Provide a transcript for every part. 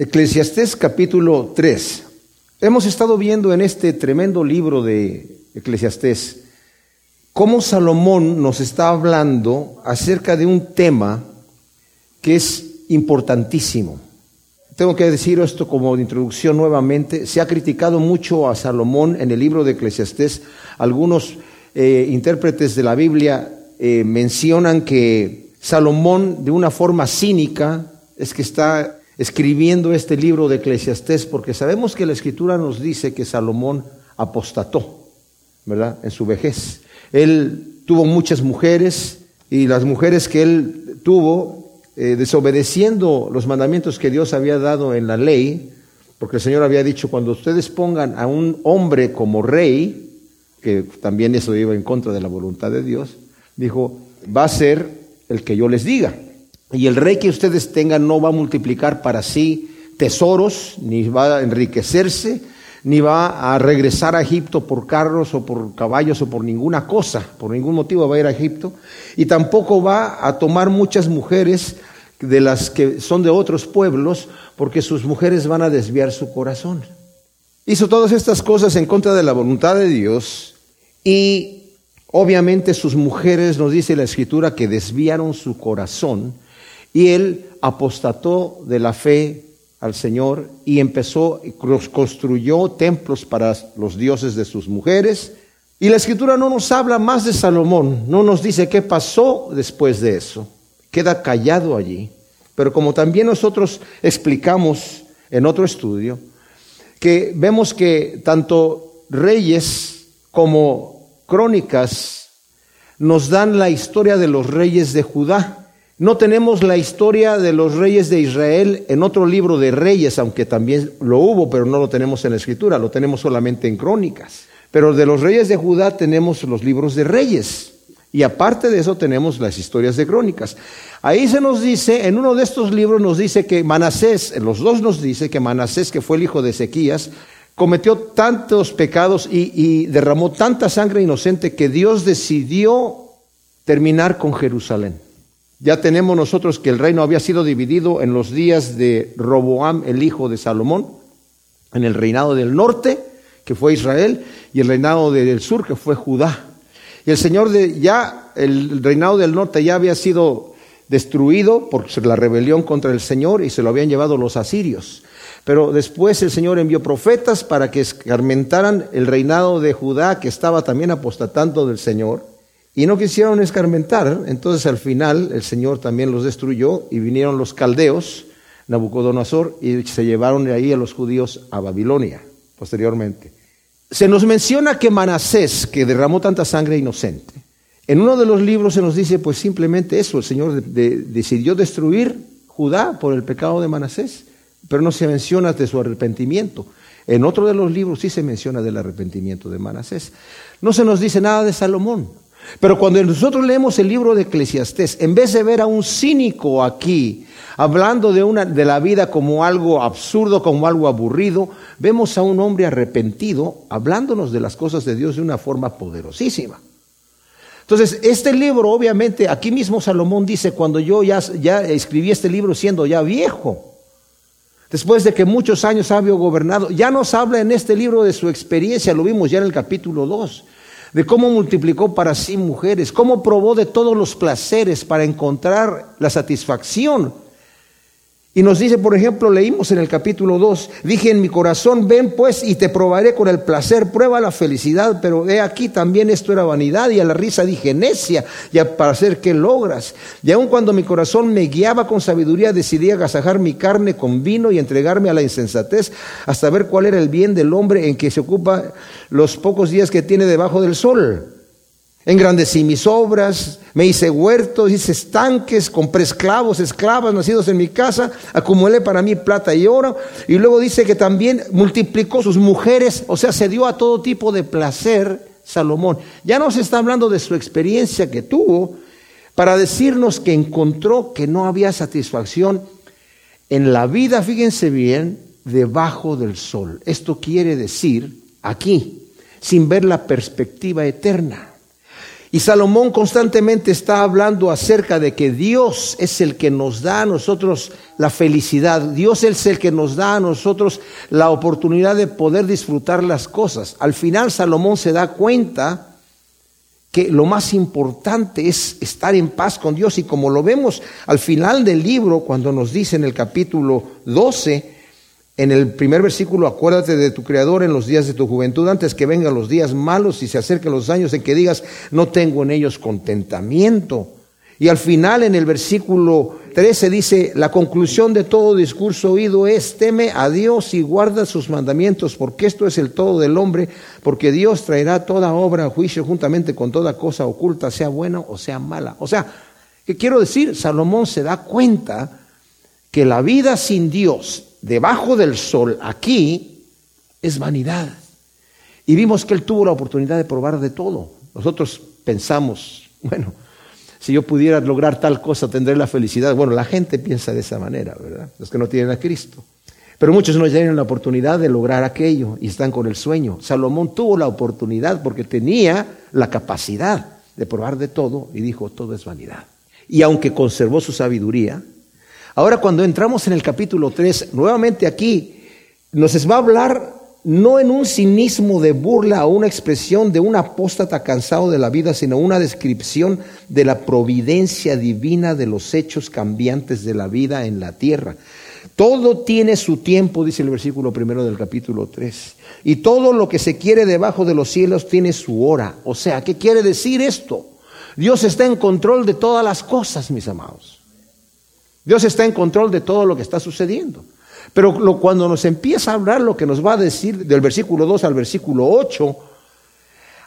Eclesiastés capítulo 3. Hemos estado viendo en este tremendo libro de Eclesiastés cómo Salomón nos está hablando acerca de un tema que es importantísimo. Tengo que decir esto como introducción nuevamente. Se ha criticado mucho a Salomón en el libro de Eclesiastés. Algunos eh, intérpretes de la Biblia eh, mencionan que Salomón, de una forma cínica, es que está escribiendo este libro de Eclesiastés porque sabemos que la escritura nos dice que Salomón apostató, ¿verdad? En su vejez. Él tuvo muchas mujeres y las mujeres que él tuvo, eh, desobedeciendo los mandamientos que Dios había dado en la ley, porque el Señor había dicho, cuando ustedes pongan a un hombre como rey, que también eso iba en contra de la voluntad de Dios, dijo, va a ser el que yo les diga. Y el rey que ustedes tengan no va a multiplicar para sí tesoros, ni va a enriquecerse, ni va a regresar a Egipto por carros o por caballos o por ninguna cosa, por ningún motivo va a ir a Egipto, y tampoco va a tomar muchas mujeres de las que son de otros pueblos, porque sus mujeres van a desviar su corazón. Hizo todas estas cosas en contra de la voluntad de Dios y obviamente sus mujeres, nos dice la escritura, que desviaron su corazón y él apostató de la fe al Señor y empezó, construyó templos para los dioses de sus mujeres. Y la escritura no nos habla más de Salomón, no nos dice qué pasó después de eso. Queda callado allí. Pero como también nosotros explicamos en otro estudio, que vemos que tanto reyes como crónicas nos dan la historia de los reyes de Judá. No tenemos la historia de los reyes de Israel en otro libro de reyes, aunque también lo hubo, pero no lo tenemos en la escritura, lo tenemos solamente en crónicas. Pero de los reyes de Judá tenemos los libros de reyes. Y aparte de eso tenemos las historias de crónicas. Ahí se nos dice, en uno de estos libros nos dice que Manasés, en los dos nos dice que Manasés, que fue el hijo de Ezequías, cometió tantos pecados y, y derramó tanta sangre inocente que Dios decidió terminar con Jerusalén. Ya tenemos nosotros que el reino había sido dividido en los días de Roboam, el hijo de Salomón, en el reinado del norte, que fue Israel, y el reinado del sur, que fue Judá. Y el Señor de, ya, el reinado del norte ya había sido destruido por la rebelión contra el Señor y se lo habían llevado los asirios. Pero después el Señor envió profetas para que escarmentaran el reinado de Judá, que estaba también apostatando del Señor. Y no quisieron escarmentar, entonces al final el Señor también los destruyó y vinieron los caldeos, Nabucodonosor, y se llevaron de ahí a los judíos a Babilonia posteriormente. Se nos menciona que Manasés, que derramó tanta sangre inocente, en uno de los libros se nos dice pues simplemente eso, el Señor decidió destruir Judá por el pecado de Manasés, pero no se menciona de su arrepentimiento. En otro de los libros sí se menciona del arrepentimiento de Manasés. No se nos dice nada de Salomón. Pero cuando nosotros leemos el libro de Eclesiastés, en vez de ver a un cínico aquí hablando de, una, de la vida como algo absurdo, como algo aburrido, vemos a un hombre arrepentido hablándonos de las cosas de Dios de una forma poderosísima. Entonces, este libro, obviamente, aquí mismo Salomón dice, cuando yo ya, ya escribí este libro siendo ya viejo, después de que muchos años había gobernado, ya nos habla en este libro de su experiencia, lo vimos ya en el capítulo 2 de cómo multiplicó para sí mujeres, cómo probó de todos los placeres para encontrar la satisfacción y nos dice, por ejemplo, leímos en el capítulo 2, dije en mi corazón, ven pues y te probaré con el placer, prueba la felicidad, pero he aquí también esto era vanidad y a la risa dije necia, y para hacer que logras. Y aun cuando mi corazón me guiaba con sabiduría, decidí agasajar mi carne con vino y entregarme a la insensatez hasta ver cuál era el bien del hombre en que se ocupa los pocos días que tiene debajo del sol. Engrandecí mis obras, me hice huertos, hice estanques, compré esclavos, esclavas nacidos en mi casa, acumulé para mí plata y oro. Y luego dice que también multiplicó sus mujeres, o sea, se dio a todo tipo de placer Salomón. Ya no se está hablando de su experiencia que tuvo para decirnos que encontró que no había satisfacción en la vida, fíjense bien, debajo del sol. Esto quiere decir aquí, sin ver la perspectiva eterna. Y Salomón constantemente está hablando acerca de que Dios es el que nos da a nosotros la felicidad. Dios es el que nos da a nosotros la oportunidad de poder disfrutar las cosas. Al final Salomón se da cuenta que lo más importante es estar en paz con Dios y como lo vemos al final del libro cuando nos dice en el capítulo 12, en el primer versículo, acuérdate de tu Creador en los días de tu juventud, antes que vengan los días malos y se acerquen los años en que digas, no tengo en ellos contentamiento. Y al final, en el versículo 13, dice, la conclusión de todo discurso oído es, teme a Dios y guarda sus mandamientos, porque esto es el todo del hombre, porque Dios traerá toda obra a juicio juntamente con toda cosa oculta, sea buena o sea mala. O sea, ¿qué quiero decir? Salomón se da cuenta que la vida sin Dios debajo del sol aquí es vanidad. Y vimos que él tuvo la oportunidad de probar de todo. Nosotros pensamos, bueno, si yo pudiera lograr tal cosa, tendré la felicidad. Bueno, la gente piensa de esa manera, ¿verdad? Los que no tienen a Cristo. Pero muchos no tienen la oportunidad de lograr aquello y están con el sueño. Salomón tuvo la oportunidad porque tenía la capacidad de probar de todo y dijo, todo es vanidad. Y aunque conservó su sabiduría, Ahora cuando entramos en el capítulo 3, nuevamente aquí nos va a hablar no en un cinismo de burla o una expresión de un apóstata cansado de la vida, sino una descripción de la providencia divina de los hechos cambiantes de la vida en la tierra. Todo tiene su tiempo, dice el versículo primero del capítulo 3. Y todo lo que se quiere debajo de los cielos tiene su hora. O sea, ¿qué quiere decir esto? Dios está en control de todas las cosas, mis amados. Dios está en control de todo lo que está sucediendo. Pero cuando nos empieza a hablar lo que nos va a decir del versículo 2 al versículo 8,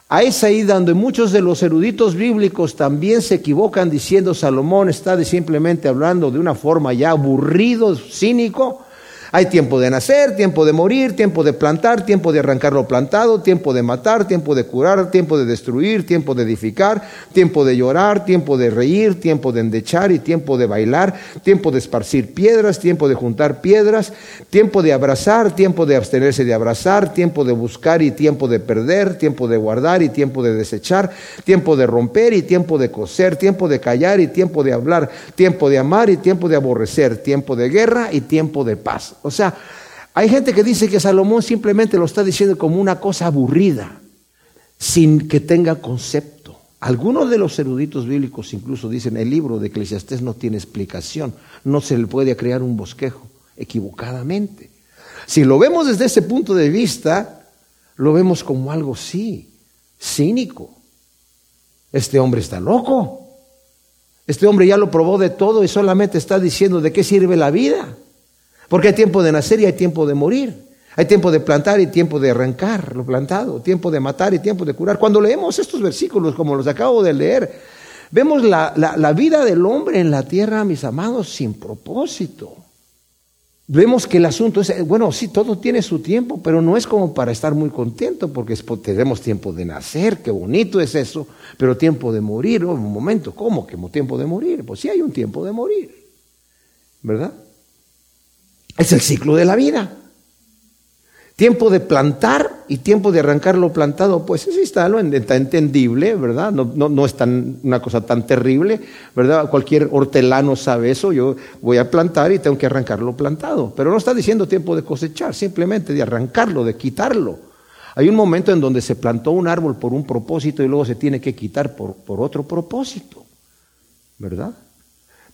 ahí es ahí donde muchos de los eruditos bíblicos también se equivocan diciendo Salomón está simplemente hablando de una forma ya aburrido, cínico, hay tiempo de nacer, tiempo de morir, tiempo de plantar, tiempo de arrancar lo plantado, tiempo de matar, tiempo de curar, tiempo de destruir, tiempo de edificar, tiempo de llorar, tiempo de reír, tiempo de endechar y tiempo de bailar, tiempo de esparcir piedras, tiempo de juntar piedras, tiempo de abrazar, tiempo de abstenerse de abrazar, tiempo de buscar y tiempo de perder, tiempo de guardar y tiempo de desechar, tiempo de romper y tiempo de coser, tiempo de callar y tiempo de hablar, tiempo de amar y tiempo de aborrecer, tiempo de guerra y tiempo de paz. O sea, hay gente que dice que Salomón simplemente lo está diciendo como una cosa aburrida, sin que tenga concepto. Algunos de los eruditos bíblicos incluso dicen, el libro de Eclesiastés no tiene explicación, no se le puede crear un bosquejo equivocadamente. Si lo vemos desde ese punto de vista, lo vemos como algo sí, cínico. Este hombre está loco. Este hombre ya lo probó de todo y solamente está diciendo de qué sirve la vida. Porque hay tiempo de nacer y hay tiempo de morir. Hay tiempo de plantar y tiempo de arrancar lo plantado, tiempo de matar y tiempo de curar. Cuando leemos estos versículos, como los acabo de leer, vemos la, la, vida del hombre en la tierra, mis amados, sin propósito. Vemos que el asunto es, bueno, sí, todo tiene su tiempo, pero no es como para estar muy contento, porque tenemos tiempo de nacer, qué bonito es eso, pero tiempo de morir, un momento, ¿cómo que tiempo de morir? Pues sí hay un tiempo de morir, ¿verdad? Es el ciclo de la vida. Tiempo de plantar y tiempo de arrancar lo plantado, pues sí está, ¿no? está entendible, ¿verdad? No, no, no es tan, una cosa tan terrible, ¿verdad? Cualquier hortelano sabe eso, yo voy a plantar y tengo que arrancar lo plantado, pero no está diciendo tiempo de cosechar, simplemente de arrancarlo, de quitarlo. Hay un momento en donde se plantó un árbol por un propósito y luego se tiene que quitar por, por otro propósito, ¿verdad?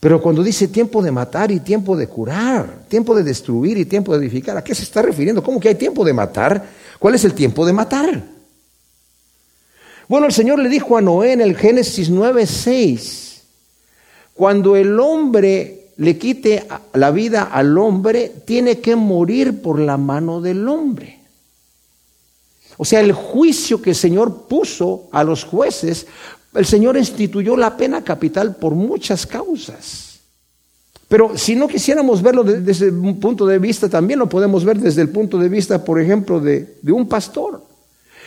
Pero cuando dice tiempo de matar y tiempo de curar, tiempo de destruir y tiempo de edificar, ¿a qué se está refiriendo? ¿Cómo que hay tiempo de matar? ¿Cuál es el tiempo de matar? Bueno, el Señor le dijo a Noé en el Génesis 9:6, cuando el hombre le quite la vida al hombre, tiene que morir por la mano del hombre. O sea, el juicio que el Señor puso a los jueces el Señor instituyó la pena capital por muchas causas. Pero si no quisiéramos verlo desde un punto de vista, también lo podemos ver desde el punto de vista, por ejemplo, de, de un pastor.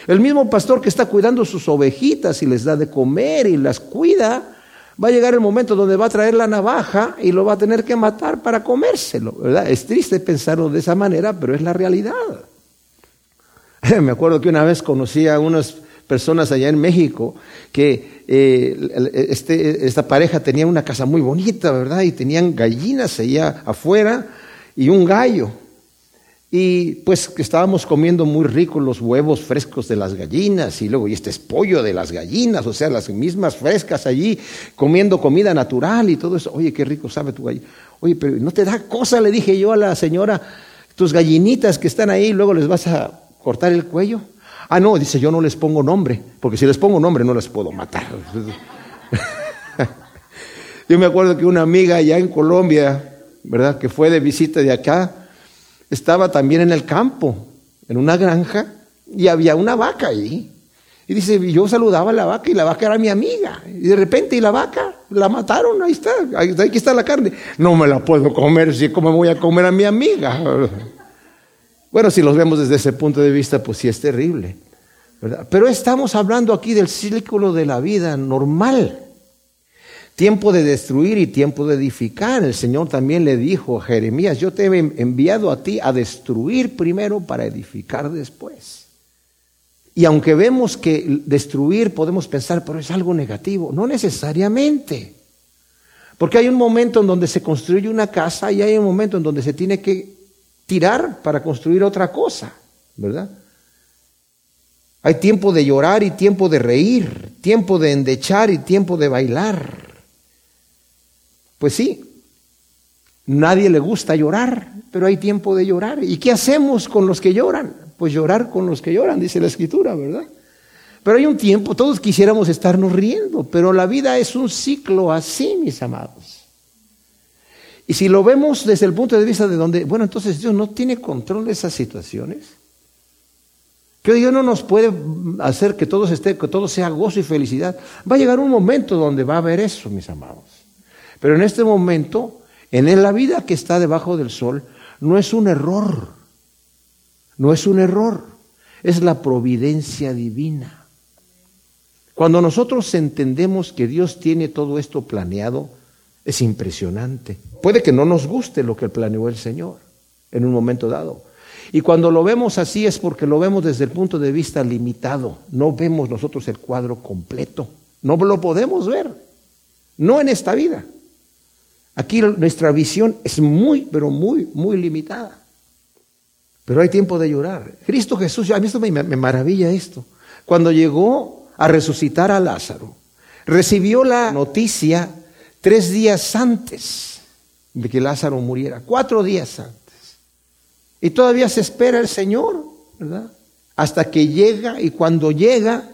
El mismo pastor que está cuidando sus ovejitas y les da de comer y las cuida, va a llegar el momento donde va a traer la navaja y lo va a tener que matar para comérselo. Es triste pensarlo de esa manera, pero es la realidad. Me acuerdo que una vez conocí a unos personas allá en México que eh, este, esta pareja tenía una casa muy bonita, ¿verdad? Y tenían gallinas allá afuera y un gallo. Y pues que estábamos comiendo muy ricos los huevos frescos de las gallinas y luego, y este es pollo de las gallinas, o sea, las mismas frescas allí, comiendo comida natural y todo eso. Oye, qué rico sabe tu gallina. Oye, pero no te da cosa, le dije yo a la señora, tus gallinitas que están ahí, luego les vas a cortar el cuello. Ah, no, dice, yo no les pongo nombre, porque si les pongo nombre no les puedo matar. yo me acuerdo que una amiga allá en Colombia, ¿verdad? Que fue de visita de acá, estaba también en el campo, en una granja, y había una vaca ahí. Y dice, yo saludaba a la vaca y la vaca era mi amiga. Y de repente, y la vaca la mataron, ahí está, aquí está la carne. No me la puedo comer, si como voy a comer a mi amiga. Bueno, si los vemos desde ese punto de vista, pues sí es terrible. Pero estamos hablando aquí del círculo de la vida normal. Tiempo de destruir y tiempo de edificar. El Señor también le dijo a Jeremías, yo te he enviado a ti a destruir primero para edificar después. Y aunque vemos que destruir podemos pensar, pero es algo negativo, no necesariamente. Porque hay un momento en donde se construye una casa y hay un momento en donde se tiene que tirar para construir otra cosa, ¿verdad? Hay tiempo de llorar y tiempo de reír, tiempo de endechar y tiempo de bailar. Pues sí, nadie le gusta llorar, pero hay tiempo de llorar. ¿Y qué hacemos con los que lloran? Pues llorar con los que lloran, dice la escritura, ¿verdad? Pero hay un tiempo, todos quisiéramos estarnos riendo, pero la vida es un ciclo así, mis amados. Y si lo vemos desde el punto de vista de donde, bueno, entonces Dios no tiene control de esas situaciones. Que Dios no nos puede hacer que todo, esté, que todo sea gozo y felicidad. Va a llegar un momento donde va a haber eso, mis amados. Pero en este momento, en la vida que está debajo del sol, no es un error, no es un error, es la providencia divina. Cuando nosotros entendemos que Dios tiene todo esto planeado, es impresionante. Puede que no nos guste lo que planeó el Señor en un momento dado. Y cuando lo vemos así es porque lo vemos desde el punto de vista limitado. No vemos nosotros el cuadro completo. No lo podemos ver. No en esta vida. Aquí nuestra visión es muy, pero muy, muy limitada. Pero hay tiempo de llorar. Cristo Jesús, a mí esto me, me maravilla esto. Cuando llegó a resucitar a Lázaro, recibió la noticia tres días antes de que Lázaro muriera, cuatro días antes. Y todavía se espera el Señor, ¿verdad? Hasta que llega y cuando llega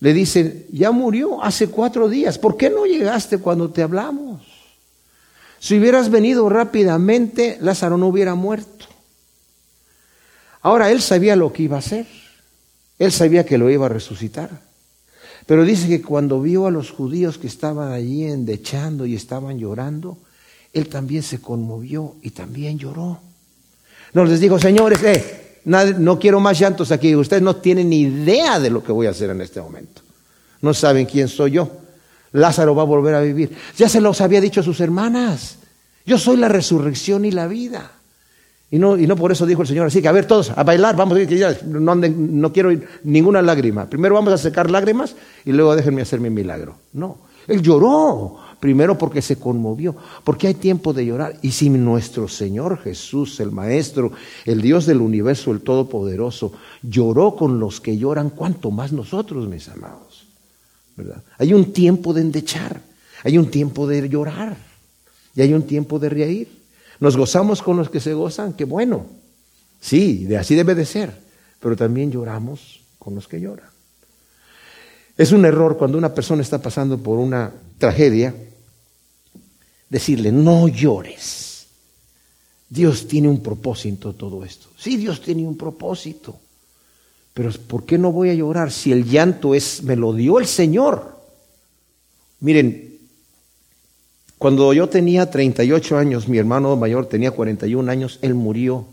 le dicen, ya murió hace cuatro días, ¿por qué no llegaste cuando te hablamos? Si hubieras venido rápidamente, Lázaro no hubiera muerto. Ahora él sabía lo que iba a hacer. Él sabía que lo iba a resucitar. Pero dice que cuando vio a los judíos que estaban allí endechando y estaban llorando, él también se conmovió y también lloró. No les dijo, señores, eh, no quiero más llantos aquí. Ustedes no tienen ni idea de lo que voy a hacer en este momento. No saben quién soy yo. Lázaro va a volver a vivir. Ya se los había dicho a sus hermanas. Yo soy la resurrección y la vida. Y no, y no por eso dijo el Señor así que a ver todos a bailar, vamos a ir, no, no quiero ninguna lágrima. Primero vamos a secar lágrimas y luego déjenme hacer mi milagro. No, él lloró, primero porque se conmovió, porque hay tiempo de llorar. Y si nuestro Señor Jesús, el Maestro, el Dios del universo, el Todopoderoso, lloró con los que lloran, ¿cuánto más nosotros, mis amados? Hay un tiempo de endechar, hay un tiempo de llorar y hay un tiempo de reír. Nos gozamos con los que se gozan, qué bueno. Sí, de así debe de ser, pero también lloramos con los que lloran. Es un error cuando una persona está pasando por una tragedia decirle, no llores. Dios tiene un propósito todo esto. Sí, Dios tiene un propósito. Pero ¿por qué no voy a llorar si el llanto es, me lo dio el Señor? Miren, cuando yo tenía 38 años, mi hermano mayor tenía 41 años, él murió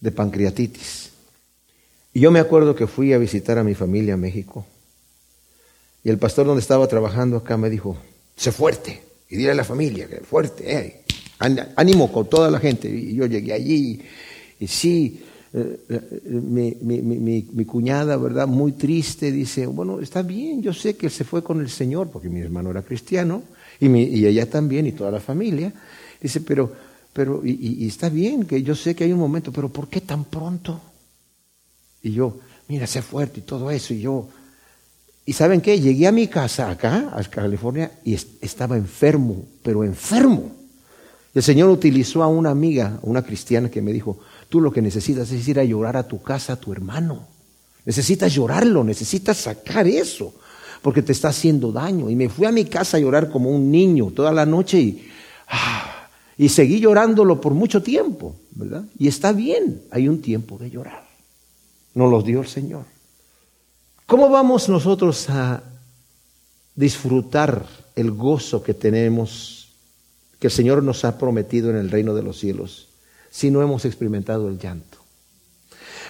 de pancreatitis. Y yo me acuerdo que fui a visitar a mi familia en México. Y el pastor donde estaba trabajando acá me dijo, sé fuerte. Y dile a la familia, que fuerte, eh, ánimo con toda la gente. Y yo llegué allí y sí, eh, eh, mi, mi, cuñada, ¿verdad? Muy triste, dice, bueno, está bien, yo sé que él se fue con el Señor, porque mi hermano era cristiano, y, mi, y ella también, y toda la familia. Dice, pero, pero, y, y, está bien, que yo sé que hay un momento, pero ¿por qué tan pronto? Y yo, mira, sé fuerte y todo eso, y yo, ¿y saben qué? Llegué a mi casa acá, a California, y estaba enfermo, pero enfermo. El Señor utilizó a una amiga, una cristiana, que me dijo, Tú lo que necesitas es ir a llorar a tu casa a tu hermano. Necesitas llorarlo, necesitas sacar eso, porque te está haciendo daño. Y me fui a mi casa a llorar como un niño toda la noche y, ah, y seguí llorándolo por mucho tiempo, ¿verdad? Y está bien, hay un tiempo de llorar. Nos los dio el Señor. ¿Cómo vamos nosotros a disfrutar el gozo que tenemos, que el Señor nos ha prometido en el reino de los cielos? si no hemos experimentado el llanto?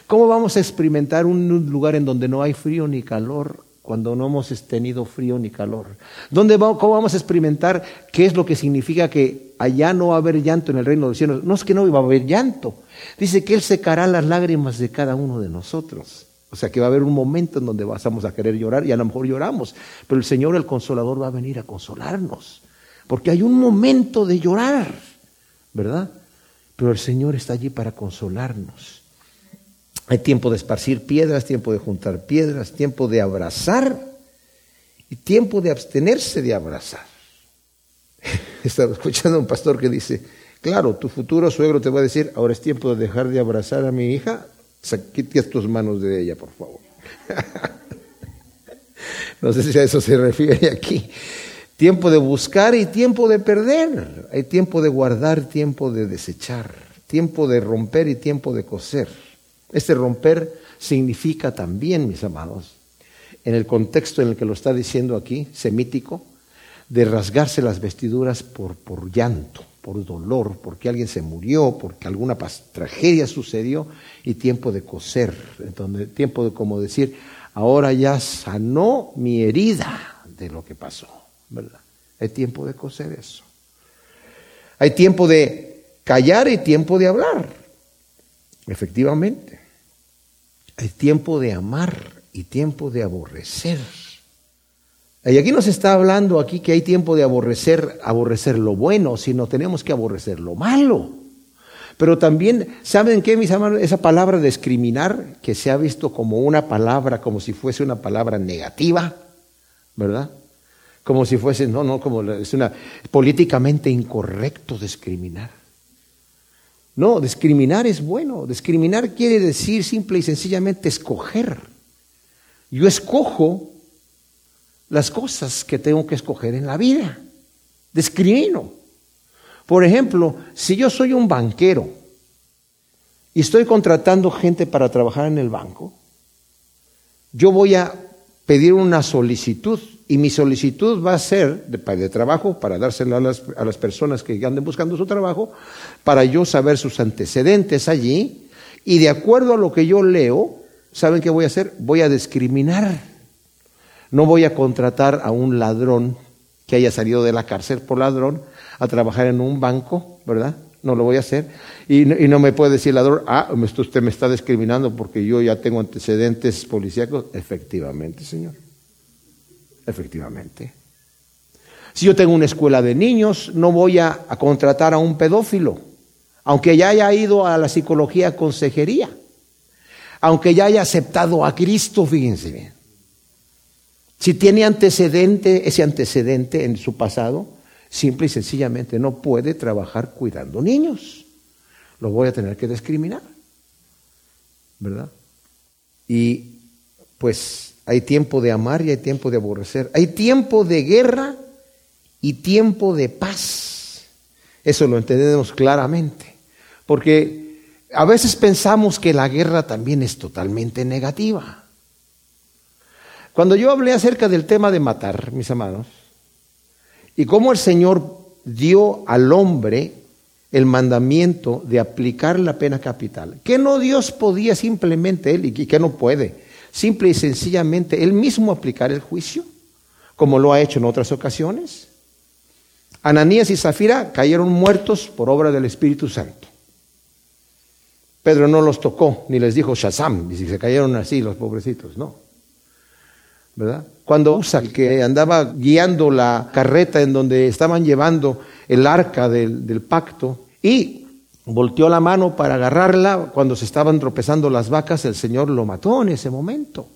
¿Cómo vamos a experimentar un lugar en donde no hay frío ni calor cuando no hemos tenido frío ni calor? ¿Dónde ¿Cómo vamos a experimentar qué es lo que significa que allá no va a haber llanto en el reino de los cielos? No es que no va a haber llanto. Dice que Él secará las lágrimas de cada uno de nosotros. O sea que va a haber un momento en donde vamos a querer llorar y a lo mejor lloramos, pero el Señor, el consolador, va a venir a consolarnos. Porque hay un momento de llorar, ¿verdad? pero el Señor está allí para consolarnos. Hay tiempo de esparcir piedras, tiempo de juntar piedras, tiempo de abrazar y tiempo de abstenerse de abrazar. Estaba escuchando a un pastor que dice, claro, tu futuro suegro te va a decir, ahora es tiempo de dejar de abrazar a mi hija, quite tus manos de ella, por favor. no sé si a eso se refiere aquí. Tiempo de buscar y tiempo de perder. Hay tiempo de guardar, tiempo de desechar. Tiempo de romper y tiempo de coser. Este romper significa también, mis amados, en el contexto en el que lo está diciendo aquí, semítico, de rasgarse las vestiduras por, por llanto, por dolor, porque alguien se murió, porque alguna tragedia sucedió, y tiempo de coser, entonces, tiempo de como decir, ahora ya sanó mi herida de lo que pasó. ¿verdad? Hay tiempo de coser eso. Hay tiempo de callar y tiempo de hablar. Efectivamente. Hay tiempo de amar y tiempo de aborrecer. Y aquí nos está hablando aquí que hay tiempo de aborrecer, aborrecer lo bueno, sino tenemos que aborrecer lo malo. Pero también, ¿saben qué, mis hermanos? Esa palabra discriminar, que se ha visto como una palabra, como si fuese una palabra negativa, ¿verdad? como si fuese, no, no, como es una políticamente incorrecto discriminar. No, discriminar es bueno. Discriminar quiere decir simple y sencillamente escoger. Yo escojo las cosas que tengo que escoger en la vida. Discrimino. Por ejemplo, si yo soy un banquero y estoy contratando gente para trabajar en el banco, yo voy a pedir una solicitud y mi solicitud va a ser de, trabajo para dársela a las, a las personas que anden buscando su trabajo, para yo saber sus antecedentes allí y de acuerdo a lo que yo leo, ¿saben qué voy a hacer? Voy a discriminar. No voy a contratar a un ladrón que haya salido de la cárcel por ladrón a trabajar en un banco, ¿verdad? No lo voy a hacer. Y, no me puede decir ladrón, ah, usted me está discriminando porque yo ya tengo antecedentes policíacos. Efectivamente, señor. Efectivamente. Si yo tengo una escuela de niños, no voy a, contratar a un pedófilo, aunque ya haya ido a la psicología consejería, aunque ya haya aceptado a Cristo, fíjense bien. Si tiene antecedente, ese antecedente en su pasado, simple y sencillamente no puede trabajar cuidando niños. Lo voy a tener que discriminar. ¿Verdad? Y pues hay tiempo de amar y hay tiempo de aborrecer. Hay tiempo de guerra y tiempo de paz. Eso lo entendemos claramente. Porque a veces pensamos que la guerra también es totalmente negativa. Cuando yo hablé acerca del tema de matar, mis amados, y cómo el Señor dio al hombre el mandamiento de aplicar la pena capital, que no Dios podía simplemente él y que no puede simple y sencillamente él mismo aplicar el juicio, como lo ha hecho en otras ocasiones. Ananías y Zafira cayeron muertos por obra del Espíritu Santo. Pedro no los tocó, ni les dijo Shazam, y si se cayeron así los pobrecitos, no. ¿Verdad? Cuando Usa, que andaba guiando la carreta en donde estaban llevando el arca del, del pacto, y volteó la mano para agarrarla cuando se estaban tropezando las vacas, el Señor lo mató en ese momento.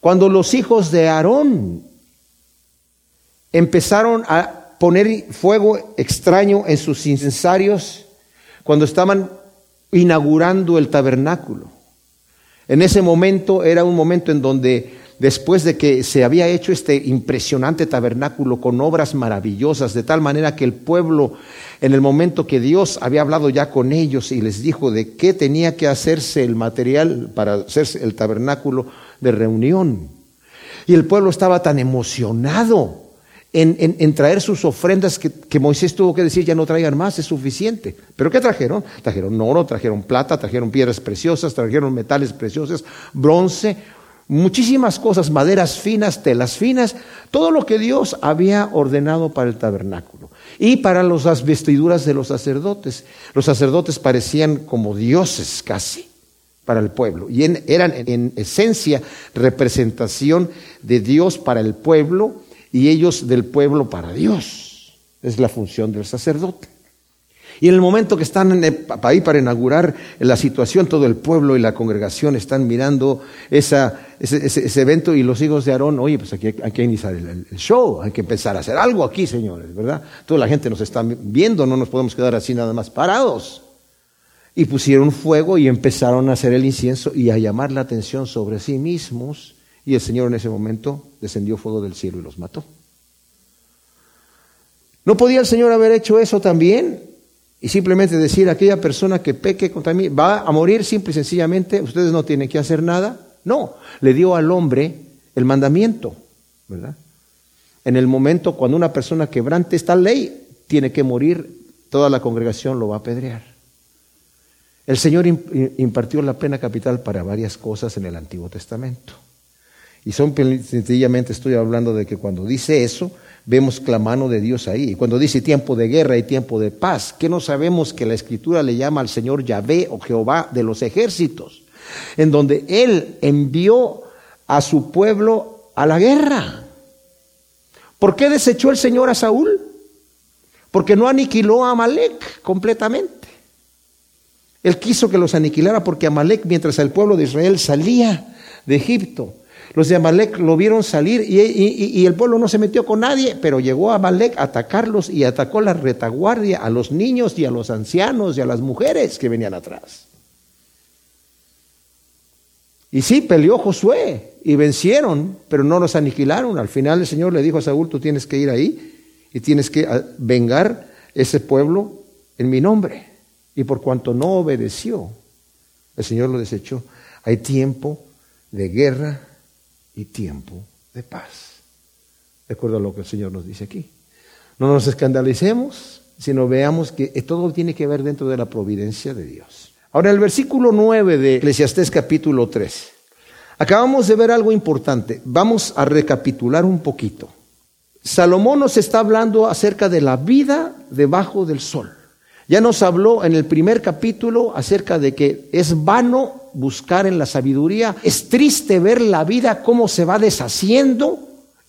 Cuando los hijos de Aarón empezaron a poner fuego extraño en sus incensarios, cuando estaban inaugurando el tabernáculo. En ese momento era un momento en donde después de que se había hecho este impresionante tabernáculo con obras maravillosas, de tal manera que el pueblo, en el momento que Dios había hablado ya con ellos y les dijo de qué tenía que hacerse el material para hacerse el tabernáculo de reunión. Y el pueblo estaba tan emocionado en, traer sus ofrendas que, Moisés tuvo que decir, ya no traigan más, es suficiente. ¿Pero qué trajeron? Trajeron oro, trajeron plata, trajeron piedras preciosas, trajeron metales preciosos, bronce, muchísimas cosas, maderas finas, telas finas, todo lo que Dios había ordenado para el tabernáculo. Y para las vestiduras de los sacerdotes. Los sacerdotes parecían como dioses casi para el pueblo. Y eran en esencia representación de Dios para el pueblo y ellos del pueblo para Dios. Es la función del sacerdote. Y en el momento que están ahí para inaugurar la situación, todo el pueblo y la congregación están mirando esa, ese, evento y los hijos de Aarón, oye, pues aquí hay que iniciar el, show, hay que empezar a hacer algo aquí, señores, ¿verdad? Toda la gente nos está viendo, no nos podemos quedar así nada más parados. Y pusieron fuego y empezaron a hacer el incienso y a llamar la atención sobre sí mismos y el Señor en ese momento descendió fuego del cielo y los mató. ¿No podía el Señor haber hecho eso también? Y simplemente decir, aquella persona que peque contra mí va a morir simple y sencillamente, ustedes no tienen que hacer nada. No, le dio al hombre el mandamiento, ¿verdad? En el momento cuando una persona quebrante esta ley, tiene que morir, toda la congregación lo va a apedrear. El Señor impartió la pena capital para varias cosas en el Antiguo Testamento. Y son sencillamente estoy hablando de que cuando dice eso, vemos la mano de Dios ahí. Y cuando dice tiempo de guerra y tiempo de paz, que no sabemos que la escritura le llama al Señor Yahvé o Jehová de los ejércitos, en donde Él envió a su pueblo a la guerra. ¿Por qué desechó el Señor a Saúl? Porque no aniquiló a Amalek completamente. Él quiso que los aniquilara porque Amalek, mientras el pueblo de Israel salía de Egipto, los de Amalek lo vieron salir y, el pueblo no se metió con nadie, pero llegó Amalek a atacarlos y atacó la retaguardia a los niños y a los ancianos y a las mujeres que venían atrás. Y sí, peleó Josué y vencieron, pero no los aniquilaron. Al final el Señor le dijo a Saúl, tú tienes que ir ahí y tienes que ah, vengar ese pueblo en mi nombre. Y por cuanto no obedeció, el Señor lo desechó. Hay tiempo de guerra y tiempo de paz. De acuerdo a lo que el Señor nos dice aquí. No nos escandalicemos, sino veamos que todo tiene que ver dentro de la providencia de Dios. Ahora, el versículo 9 de Eclesiastés capítulo 3. Acabamos de ver algo importante. Vamos a recapitular un poquito. Salomón nos está hablando acerca de la vida debajo del sol. Ya nos habló en el primer capítulo acerca de que es vano buscar en la sabiduría, es triste ver la vida cómo se va deshaciendo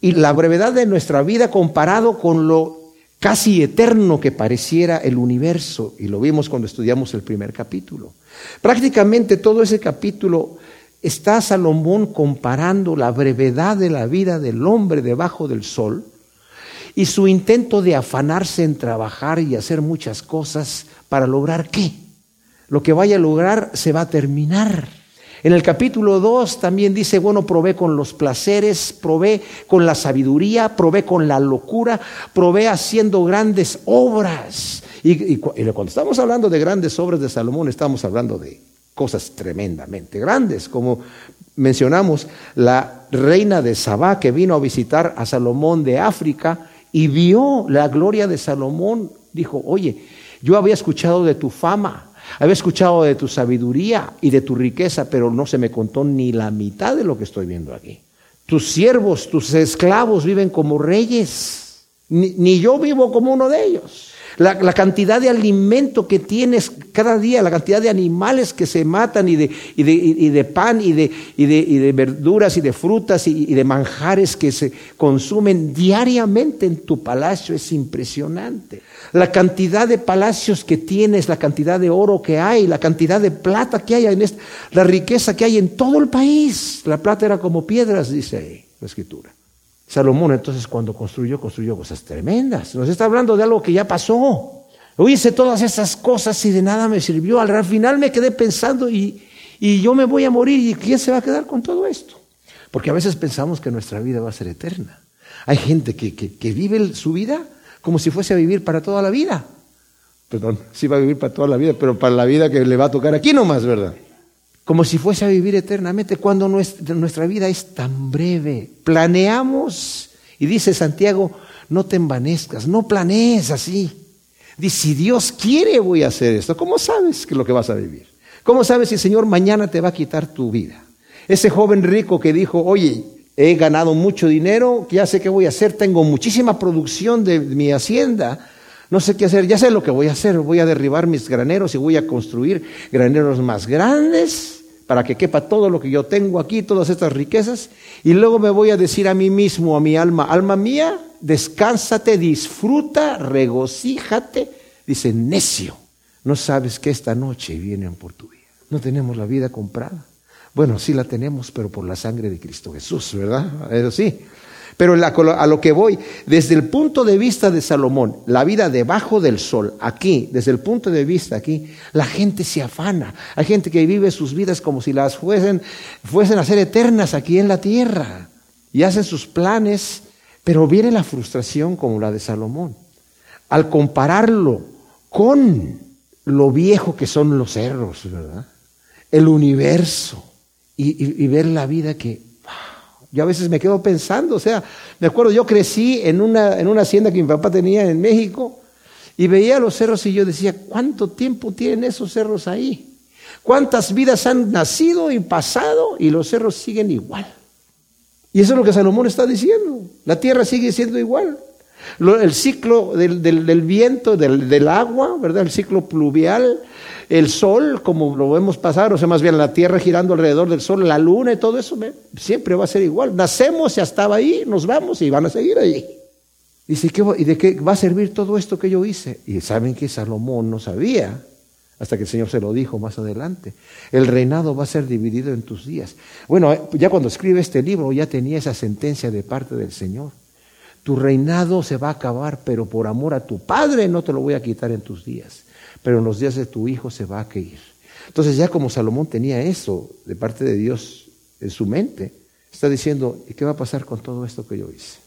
y la brevedad de nuestra vida comparado con lo casi eterno que pareciera el universo, y lo vimos cuando estudiamos el primer capítulo. Prácticamente todo ese capítulo está Salomón comparando la brevedad de la vida del hombre debajo del sol y su intento de afanarse en trabajar y hacer muchas cosas para lograr qué. Lo que vaya a lograr se va a terminar. En el capítulo 2 también dice, bueno, probé con los placeres, probé con la sabiduría, probé con la locura, probé haciendo grandes obras. Y, cuando estamos hablando de grandes obras de Salomón, estamos hablando de cosas tremendamente grandes, como mencionamos, la reina de Sabá que vino a visitar a Salomón de África y vio la gloria de Salomón, dijo, oye, yo había escuchado de tu fama, había escuchado de tu sabiduría y de tu riqueza, pero no se me contó ni la mitad de lo que estoy viendo aquí. Tus siervos, tus esclavos viven como reyes, ni, yo vivo como uno de ellos. La, cantidad de alimento que tienes cada día, la cantidad de animales que se matan y de, y de, pan y de, de, verduras y de frutas y, de manjares que se consumen diariamente en tu palacio es impresionante. La cantidad de palacios que tienes, la cantidad de oro que hay, la cantidad de plata que hay, en la riqueza que hay en todo el país. La plata era como piedras, dice ahí la escritura. Salomón entonces cuando construyó, construyó cosas tremendas. Nos está hablando de algo que ya pasó. hice todas esas cosas y de nada me sirvió. Al final me quedé pensando y, yo me voy a morir y ¿quién se va a quedar con todo esto? Porque a veces pensamos que nuestra vida va a ser eterna. Hay gente que, que, vive su vida como si fuese a vivir para toda la vida. Perdón, sí va a vivir para toda la vida, pero para la vida que le va a tocar aquí nomás, ¿verdad? Como si fuese a vivir eternamente, cuando nuestra, vida es tan breve. Planeamos, y dice Santiago, no te envanezcas, no planees así. Dice, si Dios quiere voy a hacer esto, ¿cómo sabes que lo que vas a vivir? ¿Cómo sabes si el Señor mañana te va a quitar tu vida? Ese joven rico que dijo, oye, he ganado mucho dinero, ya sé qué voy a hacer, tengo muchísima producción de mi hacienda, no sé qué hacer, ya sé lo que voy a hacer, voy a derribar mis graneros y voy a construir graneros más grandes para que quepa todo lo que yo tengo aquí, todas estas riquezas, y luego me voy a decir a mí mismo, a mi alma, alma mía, descánsate, disfruta, regocíjate. Dice, necio, no sabes que esta noche vienen por tu vida. No tenemos la vida comprada. Bueno, sí la tenemos, pero por la sangre de Cristo Jesús, ¿verdad? Eso sí. Pero a lo que voy, desde el punto de vista de Salomón, la vida debajo del sol, aquí, desde el punto de vista aquí, la gente se afana. Hay gente que vive sus vidas como si las fuesen, fuesen a ser eternas aquí en la tierra. Y hacen sus planes, pero viene la frustración como la de Salomón. Al compararlo con lo viejo que son los cerros, ¿verdad? El universo. y ver la vida que yo a veces me quedo pensando, o sea, me acuerdo, yo crecí en una, en una hacienda que mi papá tenía en México y veía los cerros y yo decía, ¿cuánto tiempo tienen esos cerros ahí? ¿Cuántas vidas han nacido y pasado y los cerros siguen igual? Y eso es lo que Salomón está diciendo. La tierra sigue siendo igual. el ciclo del, del, viento, del, del, agua, ¿verdad? El ciclo pluvial, el sol, como lo vemos pasar, o sea, más bien la tierra girando alrededor del sol, la luna y todo eso, siempre va a ser igual. Nacemos, ya estaba ahí, nos vamos y van a seguir ahí. Dice, ¿y de qué va a servir todo esto que yo hice? Y saben que Salomón no sabía, hasta que el Señor se lo dijo más adelante. El reinado va a ser dividido en tus días. Bueno, ya cuando escribe este libro ya tenía esa sentencia de parte del Señor. Tu reinado se va a acabar, pero por amor a tu Padre no te lo voy a quitar en tus días pero en los días de tu hijo se va a caer. Entonces ya como Salomón tenía eso de parte de Dios en su mente, está diciendo, ¿y qué va a pasar con todo esto que yo hice?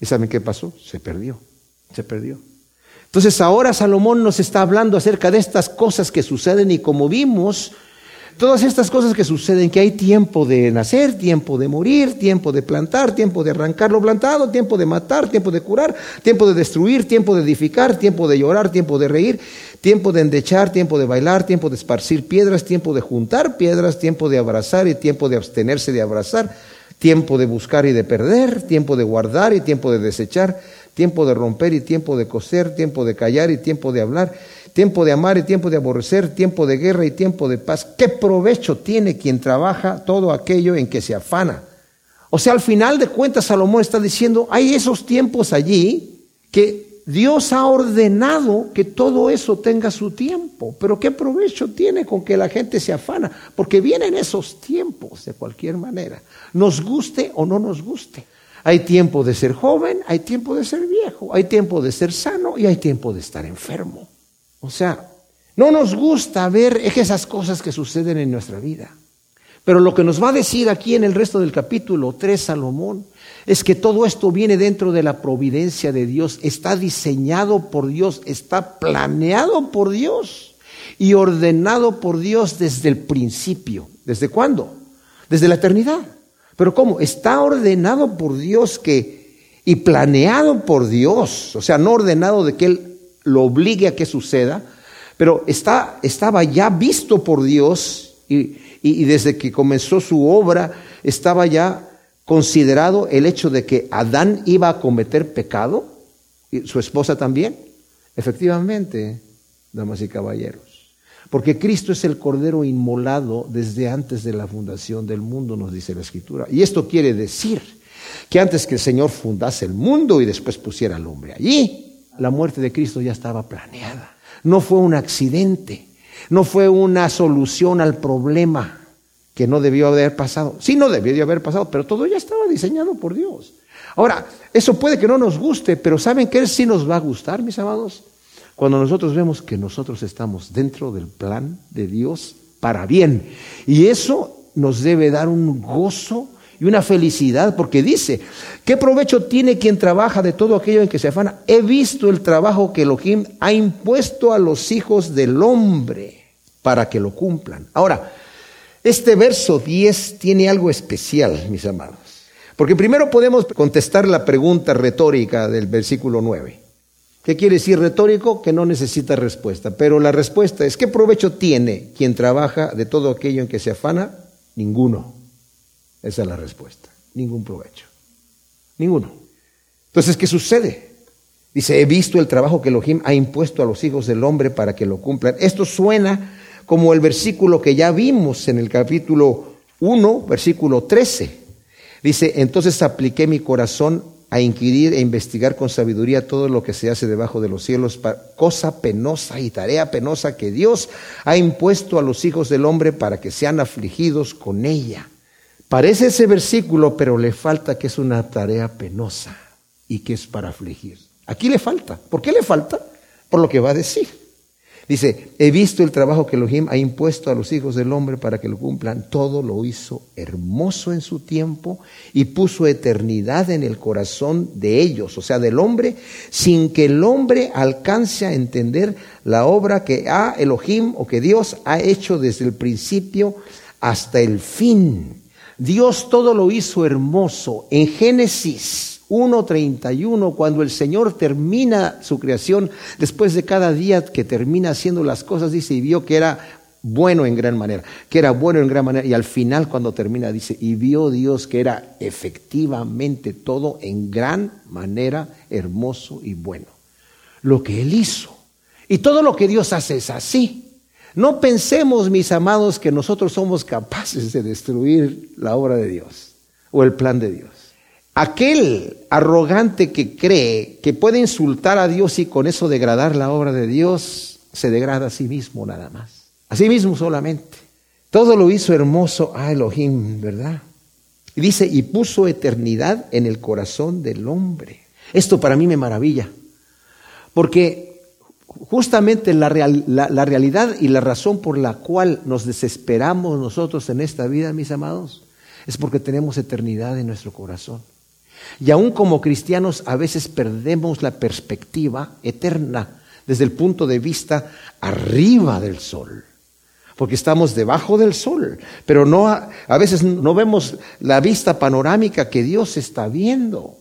¿Y saben qué pasó? Se perdió, se perdió. Entonces ahora Salomón nos está hablando acerca de estas cosas que suceden y como vimos, Todas estas cosas que suceden, que hay tiempo de nacer, tiempo de morir, tiempo de plantar, tiempo de arrancar lo plantado, tiempo de matar, tiempo de curar, tiempo de destruir, tiempo de edificar, tiempo de llorar, tiempo de reír, tiempo de endechar, tiempo de bailar, tiempo de esparcir piedras, tiempo de juntar piedras, tiempo de abrazar y tiempo de abstenerse de abrazar, tiempo de buscar y de perder, tiempo de guardar y tiempo de desechar, tiempo de romper y tiempo de coser, tiempo de callar y tiempo de hablar tiempo de amar y tiempo de aborrecer, tiempo de guerra y tiempo de paz. ¿Qué provecho tiene quien trabaja todo aquello en que se afana? O sea, al final de cuentas Salomón está diciendo, hay esos tiempos allí que Dios ha ordenado que todo eso tenga su tiempo. Pero ¿qué provecho tiene con que la gente se afana? Porque vienen esos tiempos de cualquier manera, nos guste o no nos guste. Hay tiempo de ser joven, hay tiempo de ser viejo, hay tiempo de ser sano y hay tiempo de estar enfermo. O sea, no nos gusta ver esas cosas que suceden en nuestra vida. Pero lo que nos va a decir aquí en el resto del capítulo 3 Salomón es que todo esto viene dentro de la providencia de Dios, está diseñado por Dios, está planeado por Dios y ordenado por Dios desde el principio. ¿Desde cuándo? Desde la eternidad. Pero ¿cómo? Está ordenado por Dios que y planeado por Dios, o sea, no ordenado de que Él lo obligue a que suceda, pero está, estaba ya visto por Dios y, y desde que comenzó su obra estaba ya considerado el hecho de que Adán iba a cometer pecado, y su esposa también, Efectivamente, damas y caballeros. Porque Cristo es el Cordero inmolado desde antes de la fundación del mundo, nos dice la Escritura. Y esto quiere decir que antes que el Señor fundase el mundo y después pusiera al hombre allí, la muerte de Cristo ya estaba planeada. No fue un accidente, no fue una solución al problema que no debió haber pasado. Sí, no debió de haber pasado, pero todo ya estaba diseñado por Dios. Ahora, eso puede que no nos guste, pero ¿saben qué sí nos va a gustar, mis amados? Cuando nosotros vemos que nosotros estamos dentro del plan de Dios para bien. Y eso nos debe dar un gozo y una felicidad, porque dice, ¿qué provecho tiene quien trabaja de todo aquello en que se afana? He visto el trabajo que Elohim ha impuesto a los hijos del hombre para que lo cumplan. Ahora, este verso 10 tiene algo especial, mis amados, porque primero podemos contestar la pregunta retórica del versículo 9. ¿Qué quiere decir retórico? Que no necesita respuesta. Pero la respuesta es, ¿qué provecho tiene quien trabaja de todo aquello en que se afana? Ninguno. Esa es la respuesta. Ningún provecho. Ninguno. Entonces, ¿qué sucede? Dice, he visto el trabajo que Elohim ha impuesto a los hijos del hombre para que lo cumplan. Esto suena como el versículo que ya vimos en el capítulo 1, versículo 13. Dice, entonces apliqué mi corazón a inquirir e investigar con sabiduría todo lo que se hace debajo de los cielos, cosa penosa y tarea penosa que Dios ha impuesto a los hijos del hombre para que sean afligidos con ella. Parece ese versículo, pero le falta que es una tarea penosa y que es para afligir. Aquí le falta. ¿Por qué le falta? Por lo que va a decir. Dice, he visto el trabajo que Elohim ha impuesto a los hijos del hombre para que lo cumplan. Todo lo hizo hermoso en su tiempo y puso eternidad en el corazón de ellos, o sea, del hombre, sin que el hombre alcance a entender la obra que ha Elohim o que Dios ha hecho desde el principio hasta el fin. Dios todo lo hizo hermoso. En Génesis 1.31, cuando el Señor termina su creación, después de cada día que termina haciendo las cosas, dice, y vio que era bueno en gran manera, que era bueno en gran manera, y al final cuando termina dice, y vio Dios que era efectivamente todo en gran manera hermoso y bueno. Lo que Él hizo. Y todo lo que Dios hace es así. No pensemos, mis amados, que nosotros somos capaces de destruir la obra de Dios o el plan de Dios. Aquel arrogante que cree que puede insultar a Dios y con eso degradar la obra de Dios, se degrada a sí mismo nada más. A sí mismo solamente. Todo lo hizo hermoso a Elohim, ¿verdad? Y dice, y puso eternidad en el corazón del hombre. Esto para mí me maravilla, porque justamente la, la realidad y la razón por la cual nos desesperamos nosotros en esta vida, mis amados, es porque tenemos eternidad en nuestro corazón. Y aún como cristianos a veces perdemos la perspectiva eterna desde el punto de vista arriba del sol. Porque estamos debajo del sol, pero no a, veces no vemos la vista panorámica que Dios está viendo.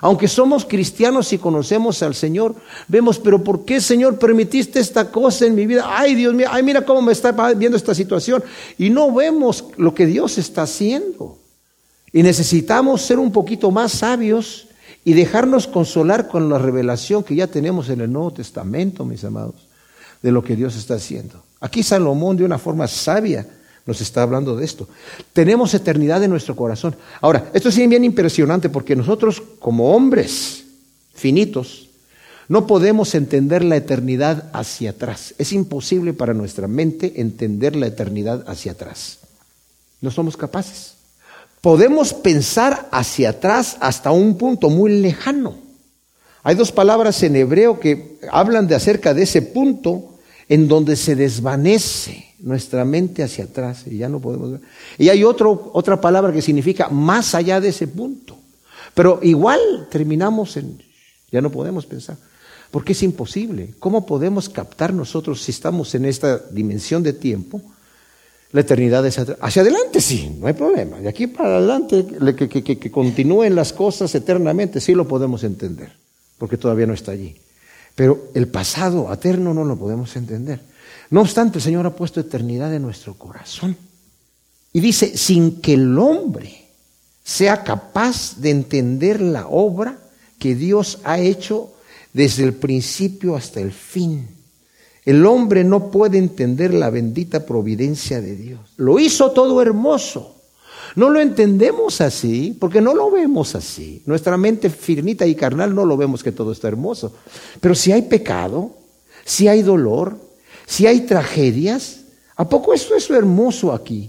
Aunque somos cristianos y conocemos al Señor, vemos, pero ¿por qué, Señor, permitiste esta cosa en mi vida? Ay, Dios mío, ay, mira cómo me está viendo esta situación. Y no vemos lo que Dios está haciendo. Y necesitamos ser un poquito más sabios y dejarnos consolar con la revelación que ya tenemos en el Nuevo Testamento, mis amados, de lo que Dios está haciendo. Aquí Salomón de una forma sabia nos está hablando de esto. Tenemos eternidad en nuestro corazón. Ahora, esto es bien impresionante porque nosotros como hombres finitos no podemos entender la eternidad hacia atrás. Es imposible para nuestra mente entender la eternidad hacia atrás. No somos capaces podemos pensar hacia atrás hasta un punto muy lejano. Hay dos palabras en hebreo que hablan de acerca de ese punto en donde se desvanece nuestra mente hacia atrás y ya no podemos ver. Y hay otra palabra que significa más allá de ese punto. Pero igual terminamos en, ya no podemos pensar, porque es imposible. ¿Cómo podemos captar nosotros si estamos en esta dimensión de tiempo? La eternidad es hacia adelante, sí, no hay problema. De aquí para adelante, que, que, continúen las cosas eternamente, sí lo podemos entender, porque todavía no está allí. Pero el pasado eterno no lo podemos entender. No obstante, el Señor ha puesto eternidad en nuestro corazón. Y dice, sin que el hombre sea capaz de entender la obra que Dios ha hecho desde el principio hasta el fin. El hombre no puede entender la bendita providencia de Dios. Lo hizo todo hermoso. No lo entendemos así, porque no lo vemos así. Nuestra mente firmita y carnal no lo vemos que todo está hermoso. Pero si hay pecado, si hay dolor, si hay tragedias, ¿a poco esto es hermoso aquí?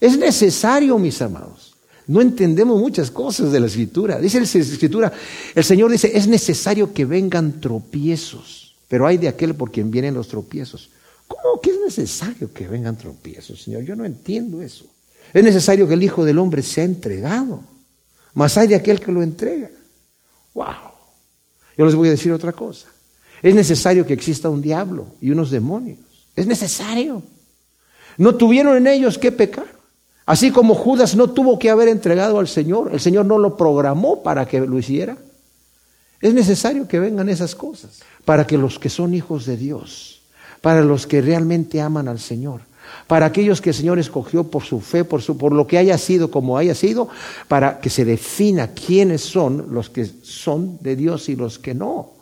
Es necesario, mis amados. No entendemos muchas cosas de la escritura. Dice la escritura, el Señor dice, es necesario que vengan tropiezos, pero hay de aquel por quien vienen los tropiezos. ¿Cómo que es necesario que vengan tropiezos, Señor? Yo no entiendo eso. Es necesario que el Hijo del Hombre sea entregado, más hay de aquel que lo entrega. ¡Wow! Yo les voy a decir otra cosa. Es necesario que exista un diablo y unos demonios. Es necesario. No tuvieron en ellos que pecar. Así como Judas no tuvo que haber entregado al Señor, el Señor no lo programó para que lo hiciera. Es necesario que vengan esas cosas para que los que son hijos de Dios, para los que realmente aman al Señor, para aquellos que el Señor escogió por su fe, por, su, por lo que haya sido como haya sido, para que se defina quiénes son los que son de Dios y los que no,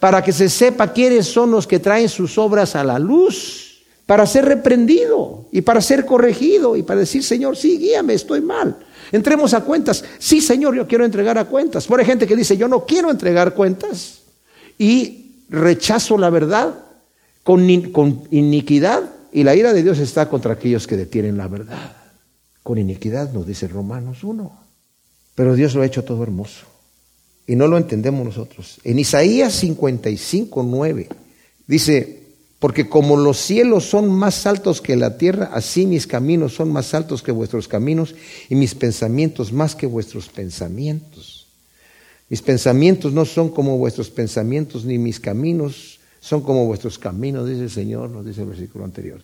para que se sepa quiénes son los que traen sus obras a la luz para ser reprendido y para ser corregido y para decir, Señor, sí, guíame, estoy mal. Entremos a cuentas. Sí, Señor, yo quiero entregar a cuentas. Por hay gente que dice, yo no quiero entregar cuentas y rechazo la verdad con, con iniquidad y la ira de Dios está contra aquellos que detienen la verdad. Con iniquidad nos dice Romanos 1. Pero Dios lo ha hecho todo hermoso y no lo entendemos nosotros. En Isaías 55, 9 dice, porque como los cielos son más altos que la tierra, así mis caminos son más altos que vuestros caminos y mis pensamientos más que vuestros pensamientos. Mis pensamientos no son como vuestros pensamientos, ni mis caminos son como vuestros caminos, dice el Señor, nos dice el versículo anterior.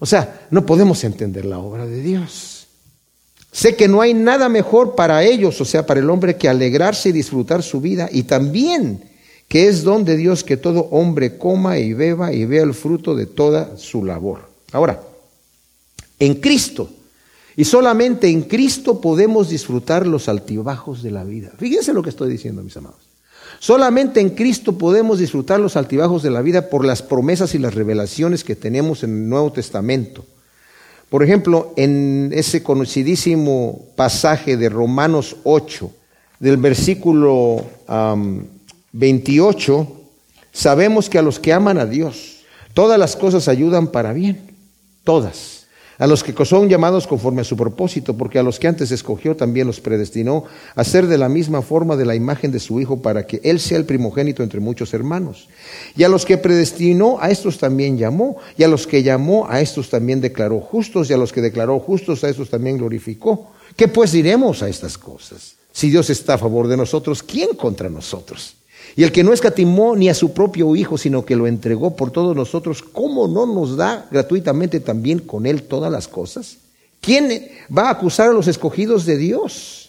O sea, no podemos entender la obra de Dios. Sé que no hay nada mejor para ellos, o sea, para el hombre, que alegrarse y disfrutar su vida y también que es don de Dios que todo hombre coma y beba y vea el fruto de toda su labor. Ahora, en Cristo, y solamente en Cristo podemos disfrutar los altibajos de la vida. Fíjense lo que estoy diciendo, mis amados. Solamente en Cristo podemos disfrutar los altibajos de la vida por las promesas y las revelaciones que tenemos en el Nuevo Testamento. Por ejemplo, en ese conocidísimo pasaje de Romanos 8, del versículo 28, sabemos que a los que aman a Dios, todas las cosas ayudan para bien, todas. A los que son llamados conforme a su propósito, porque a los que antes escogió también los predestinó a ser de la misma forma de la imagen de su Hijo, para que Él sea el primogénito entre muchos hermanos. Y a los que predestinó, a estos también llamó, y a los que llamó, a estos también declaró justos, y a los que declaró justos, a estos también glorificó. ¿Qué pues diremos a estas cosas? Si Dios está a favor de nosotros, ¿quién contra nosotros? Y el que no escatimó ni a su propio Hijo, sino que lo entregó por todos nosotros, ¿cómo no nos da gratuitamente también con Él todas las cosas? ¿Quién va a acusar a los escogidos de Dios?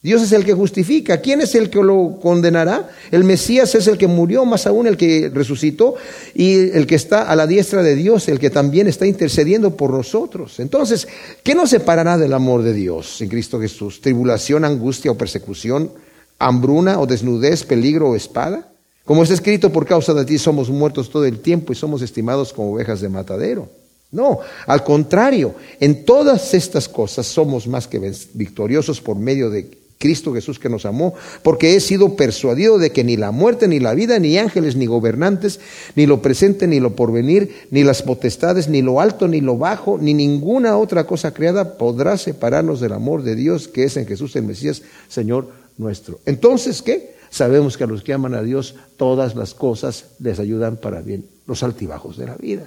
Dios es el que justifica. ¿Quién es el que lo condenará? El Mesías es el que murió, más aún el que resucitó y el que está a la diestra de Dios, el que también está intercediendo por nosotros. Entonces, ¿qué nos separará del amor de Dios en Cristo Jesús? ¿Tribulación, angustia o persecución? Hambruna o desnudez, peligro o espada? Como está escrito, por causa de ti somos muertos todo el tiempo y somos estimados como ovejas de matadero. No, al contrario, en todas estas cosas somos más que victoriosos por medio de Cristo Jesús que nos amó, porque he sido persuadido de que ni la muerte, ni la vida, ni ángeles, ni gobernantes, ni lo presente, ni lo porvenir, ni las potestades, ni lo alto, ni lo bajo, ni ninguna otra cosa creada podrá separarnos del amor de Dios que es en Jesús el Mesías, Señor nuestro. Entonces, ¿qué? Sabemos que a los que aman a Dios todas las cosas les ayudan para bien, los altibajos de la vida.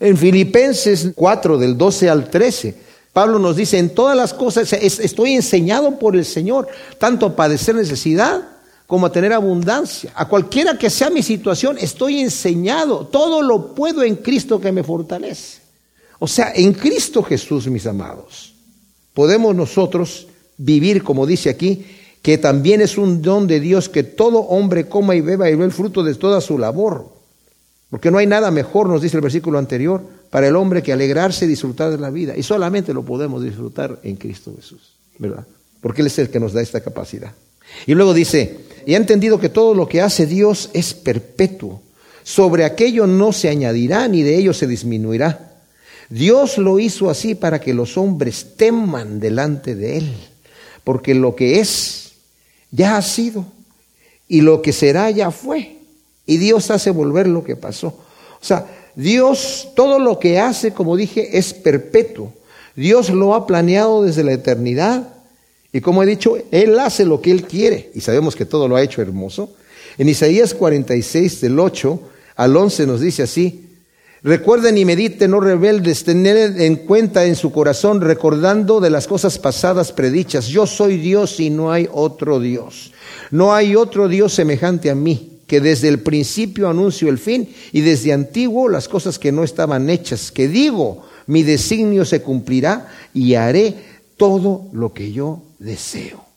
En Filipenses 4, del 12 al 13, Pablo nos dice, en todas las cosas estoy enseñado por el Señor, tanto a padecer necesidad como a tener abundancia. A cualquiera que sea mi situación, estoy enseñado. Todo lo puedo en Cristo que me fortalece. O sea, en Cristo Jesús, mis amados, podemos nosotros vivir, como dice aquí, que también es un don de Dios que todo hombre coma y beba y vea el fruto de toda su labor. Porque no hay nada mejor, nos dice el versículo anterior, para el hombre que alegrarse y disfrutar de la vida. Y solamente lo podemos disfrutar en Cristo Jesús, ¿verdad? Porque Él es el que nos da esta capacidad. Y luego dice, y ha entendido que todo lo que hace Dios es perpetuo. Sobre aquello no se añadirá ni de ello se disminuirá. Dios lo hizo así para que los hombres teman delante de Él, porque lo que es ya ha sido y lo que será ya fue. Y Dios hace volver lo que pasó. O sea, Dios, todo lo que hace, como dije, es perpetuo. Dios lo ha planeado desde la eternidad. Y como he dicho, Él hace lo que Él quiere. Y sabemos que todo lo ha hecho hermoso. En Isaías 46, del 8 al 11 nos dice así, Recuerden y mediten, no rebeldes, tener en cuenta en su corazón, recordando de las cosas pasadas predichas. Yo soy Dios y no hay otro Dios. No hay otro Dios semejante a mí, que desde el principio anuncio el fin y desde antiguo las cosas que no estaban hechas, que digo, mi designio se cumplirá y haré todo lo que yo deseo.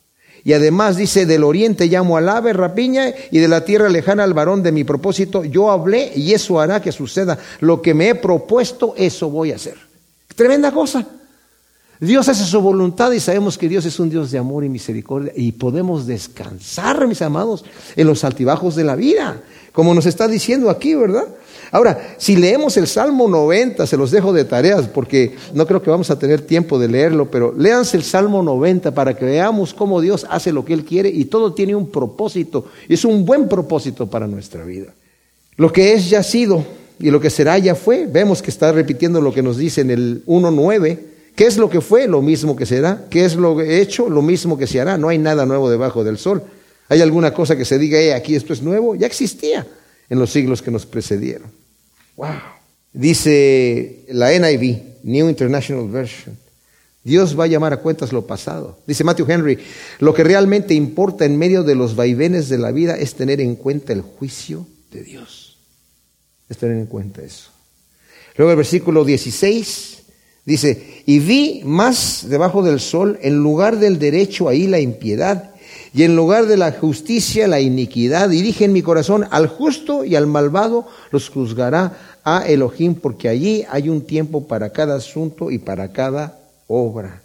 Y además dice, del oriente llamo al ave rapiña y de la tierra lejana al varón de mi propósito. Yo hablé y eso hará que suceda. Lo que me he propuesto, eso voy a hacer. Tremenda cosa. Dios hace su voluntad y sabemos que Dios es un Dios de amor y misericordia y podemos descansar, mis amados, en los altibajos de la vida, como nos está diciendo aquí, ¿verdad? Ahora, si leemos el Salmo 90, se los dejo de tareas porque no creo que vamos a tener tiempo de leerlo, pero léanse el Salmo 90 para que veamos cómo Dios hace lo que Él quiere y todo tiene un propósito. Es un buen propósito para nuestra vida. Lo que es ya sido y lo que será ya fue. Vemos que está repitiendo lo que nos dice en el 1.9. ¿Qué es lo que fue? Lo mismo que será. ¿Qué es lo hecho? Lo mismo que se hará. No hay nada nuevo debajo del sol. ¿Hay alguna cosa que se diga, eh, aquí esto es nuevo? Ya existía en los siglos que nos precedieron. Wow. Dice la NIV, New International Version. Dios va a llamar a cuentas lo pasado. Dice Matthew Henry, lo que realmente importa en medio de los vaivenes de la vida es tener en cuenta el juicio de Dios. Es tener en cuenta eso. Luego el versículo 16 dice, y vi más debajo del sol, en lugar del derecho ahí la impiedad, y en lugar de la justicia la iniquidad. Dije en mi corazón, al justo y al malvado los juzgará a Elohim, porque allí hay un tiempo para cada asunto y para cada obra.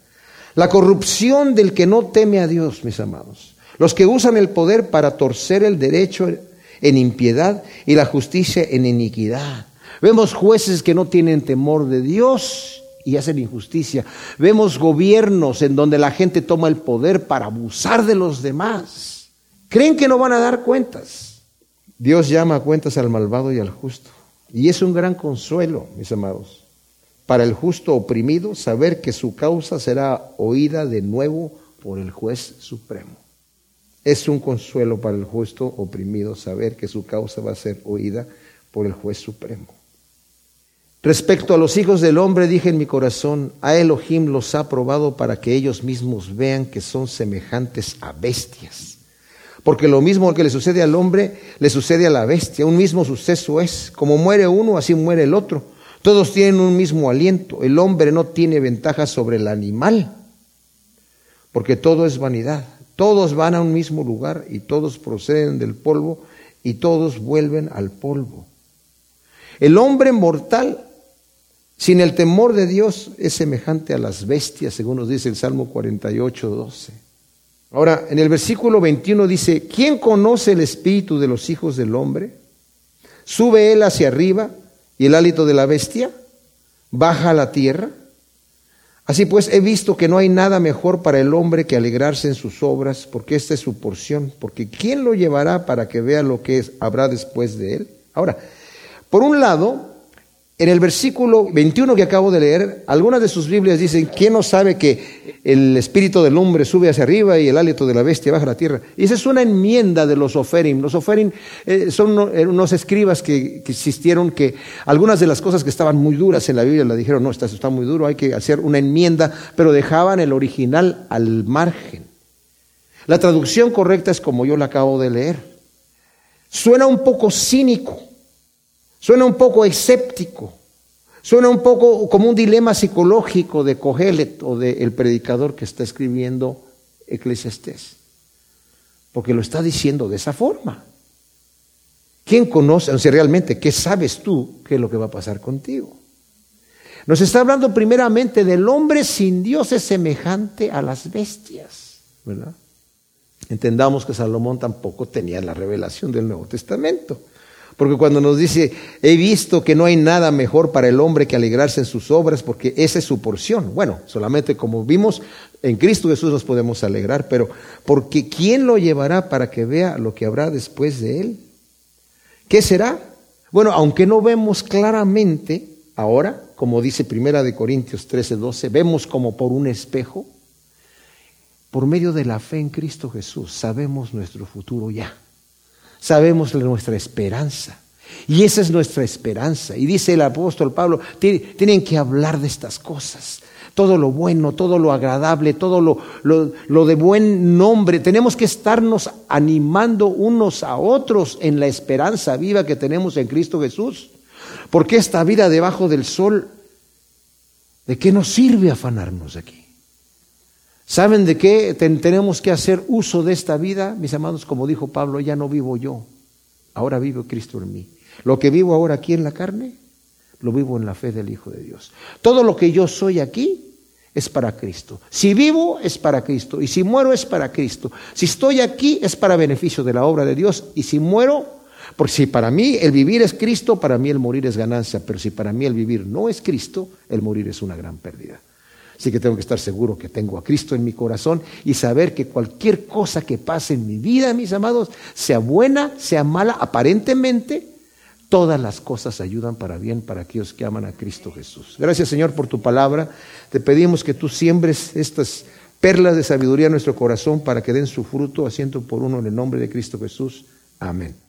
La corrupción del que no teme a Dios, mis amados. Los que usan el poder para torcer el derecho en impiedad y la justicia en iniquidad. Vemos jueces que no tienen temor de Dios y hacen injusticia. Vemos gobiernos en donde la gente toma el poder para abusar de los demás. Creen que no van a dar cuentas. Dios llama a cuentas al malvado y al justo. Y es un gran consuelo, mis amados, para el justo oprimido saber que su causa será oída de nuevo por el juez supremo. Es un consuelo para el justo oprimido saber que su causa va a ser oída por el juez supremo. Respecto a los hijos del hombre, dije en mi corazón, a Elohim los ha probado para que ellos mismos vean que son semejantes a bestias porque lo mismo que le sucede al hombre, le sucede a la bestia. Un mismo suceso es. Como muere uno, así muere el otro. Todos tienen un mismo aliento. El hombre no tiene ventaja sobre el animal, porque todo es vanidad. Todos van a un mismo lugar y todos proceden del polvo y todos vuelven al polvo. El hombre mortal, sin el temor de Dios, es semejante a las bestias, según nos dice el Salmo 48, 12. Ahora, en el versículo 21 dice, ¿quién conoce el espíritu de los hijos del hombre? ¿Sube él hacia arriba y el hálito de la bestia? ¿Baja a la tierra? Así pues, he visto que no hay nada mejor para el hombre que alegrarse en sus obras, porque esta es su porción, porque ¿quién lo llevará para que vea lo que habrá después de él? Ahora, por un lado, en el versículo 21 que acabo de leer, algunas de sus Biblias dicen, ¿quién no sabe que el espíritu del hombre sube hacia arriba y el hálito de la bestia baja a la tierra? Y esa es una enmienda de los oferim. Los oferim eh, son eh, unos escribas que, existieron que algunas de las cosas que estaban muy duras en la Biblia la dijeron, no, esto está muy duro, hay que hacer una enmienda, pero dejaban el original al margen. La traducción correcta es como yo la acabo de leer. Suena un poco cínico Suena un poco escéptico. Suena un poco como un dilema psicológico de Cogelet o del predicador que está escribiendo Eclesiastés. Porque lo está diciendo de esa forma. ¿Quién conoce, o sea, realmente, qué sabes tú qué es lo que va a pasar contigo? Nos está hablando primeramente del hombre sin Dios es semejante a las bestias, ¿verdad? entendamos que Salomón tampoco tenía la revelación del Nuevo Testamento. Porque cuando nos dice, he visto que no hay nada mejor para el hombre que alegrarse en sus obras, porque esa es su porción. Bueno, solamente como vimos, en Cristo Jesús nos podemos alegrar, pero porque ¿quién lo llevará para que vea lo que habrá después de él? ¿Qué será? Bueno, aunque no vemos claramente ahora, como dice Primera de Corintios 13, 12, vemos como por un espejo, por medio de la fe en Cristo Jesús, sabemos nuestro futuro ya sabemos nuestra esperanza. Y esa es nuestra esperanza. Y dice el apóstol Pablo, tienen que hablar de estas cosas. Todo lo bueno, todo lo agradable, todo lo, lo, de buen nombre. Tenemos que estarnos animando unos a otros en la esperanza viva que tenemos en Cristo Jesús. Porque esta vida debajo del sol, ¿de qué nos sirve afanarnos aquí? ¿Saben de qué tenemos que hacer uso de esta vida? Mis amados, como dijo Pablo, ya no vivo yo, ahora vive Cristo en mí. Lo que vivo ahora aquí en la carne, lo vivo en la fe del Hijo de Dios. Todo lo que yo soy aquí es para Cristo. Si vivo es para Cristo y si muero es para Cristo. Si estoy aquí es para beneficio de la obra de Dios y si muero, porque si para mí el vivir es Cristo, para mí el morir es ganancia, pero si para mí el vivir no es Cristo, el morir es una gran pérdida. Así que tengo que estar seguro que tengo a Cristo en mi corazón y saber que cualquier cosa que pase en mi vida, mis amados, sea buena, sea mala, aparentemente, todas las cosas ayudan para bien para aquellos que aman a Cristo Jesús. Gracias Señor por tu palabra. Te pedimos que tú siembres estas perlas de sabiduría en nuestro corazón para que den su fruto, asiento por uno en el nombre de Cristo Jesús. Amén.